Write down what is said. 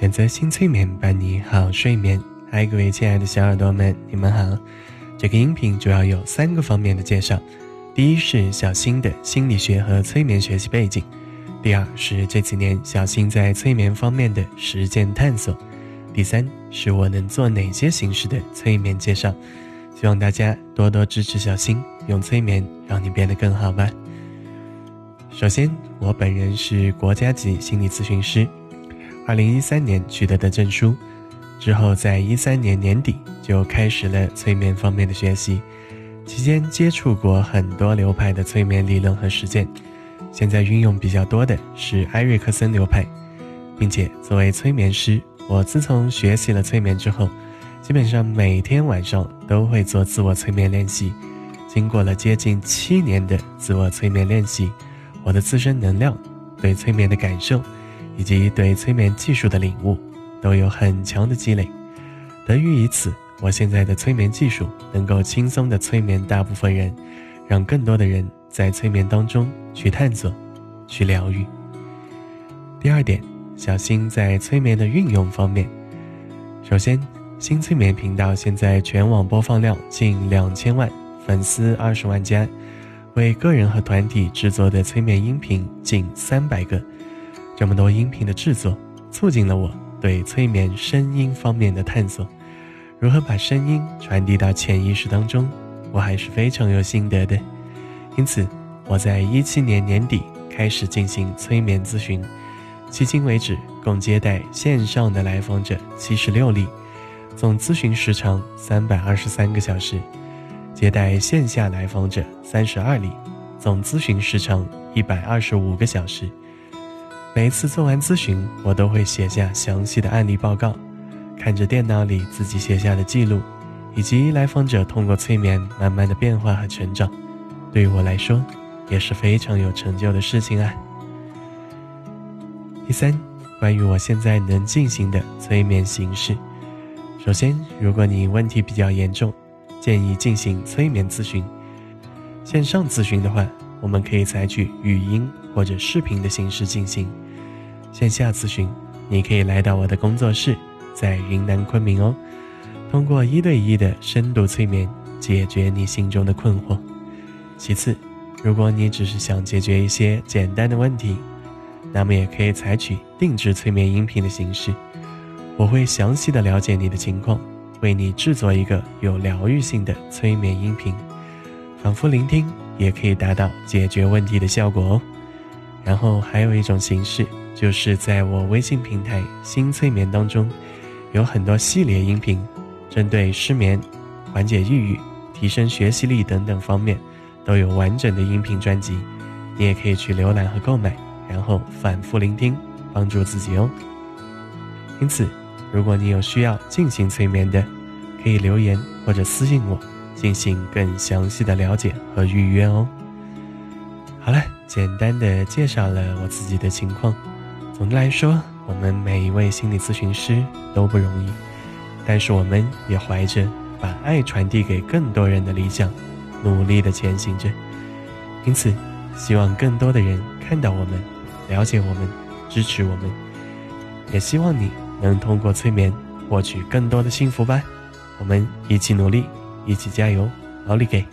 选择新催眠，伴你好睡眠。嗨，各位亲爱的小耳朵们，你们好。这个音频主要有三个方面的介绍：第一是小新的心理学和催眠学习背景；第二是这几年小新在催眠方面的实践探索；第三是我能做哪些形式的催眠介绍。希望大家多多支持小新，用催眠让你变得更好吧。首先，我本人是国家级心理咨询师。二零一三年取得的证书，之后在一三年年底就开始了催眠方面的学习，期间接触过很多流派的催眠理论和实践，现在运用比较多的是埃瑞克森流派，并且作为催眠师，我自从学习了催眠之后，基本上每天晚上都会做自我催眠练习，经过了接近七年的自我催眠练习，我的自身能量对催眠的感受。以及对催眠技术的领悟，都有很强的积累。得益于此，我现在的催眠技术能够轻松的催眠大部分人，让更多的人在催眠当中去探索、去疗愈。第二点，小新在催眠的运用方面，首先，新催眠频道现在全网播放量近两千万，粉丝二十万加，为个人和团体制作的催眠音频近三百个。这么多音频的制作，促进了我对催眠声音方面的探索。如何把声音传递到潜意识当中，我还是非常有心得的。因此，我在一七年年底开始进行催眠咨询，迄今为止共接待线上的来访者七十六例，总咨询时长三百二十三个小时；接待线下来访者三十二例，总咨询时长一百二十五个小时。每次做完咨询，我都会写下详细的案例报告，看着电脑里自己写下的记录，以及来访者通过催眠慢慢的变化和成长，对于我来说也是非常有成就的事情啊。第三，关于我现在能进行的催眠形式，首先，如果你问题比较严重，建议进行催眠咨询。线上咨询的话，我们可以采取语音或者视频的形式进行。线下咨询，你可以来到我的工作室，在云南昆明哦。通过一对一的深度催眠，解决你心中的困惑。其次，如果你只是想解决一些简单的问题，那么也可以采取定制催眠音频的形式。我会详细的了解你的情况，为你制作一个有疗愈性的催眠音频，反复聆听也可以达到解决问题的效果哦。然后还有一种形式。就是在我微信平台“新催眠”当中，有很多系列音频，针对失眠、缓解抑郁、提升学习力等等方面，都有完整的音频专辑。你也可以去浏览和购买，然后反复聆听，帮助自己哦。因此，如果你有需要进行催眠的，可以留言或者私信我，进行更详细的了解和预约哦。好了，简单的介绍了我自己的情况。总的来说，我们每一位心理咨询师都不容易，但是我们也怀着把爱传递给更多人的理想，努力的前行着。因此，希望更多的人看到我们，了解我们，支持我们，也希望你能通过催眠获取更多的幸福吧。我们一起努力，一起加油，奥利给！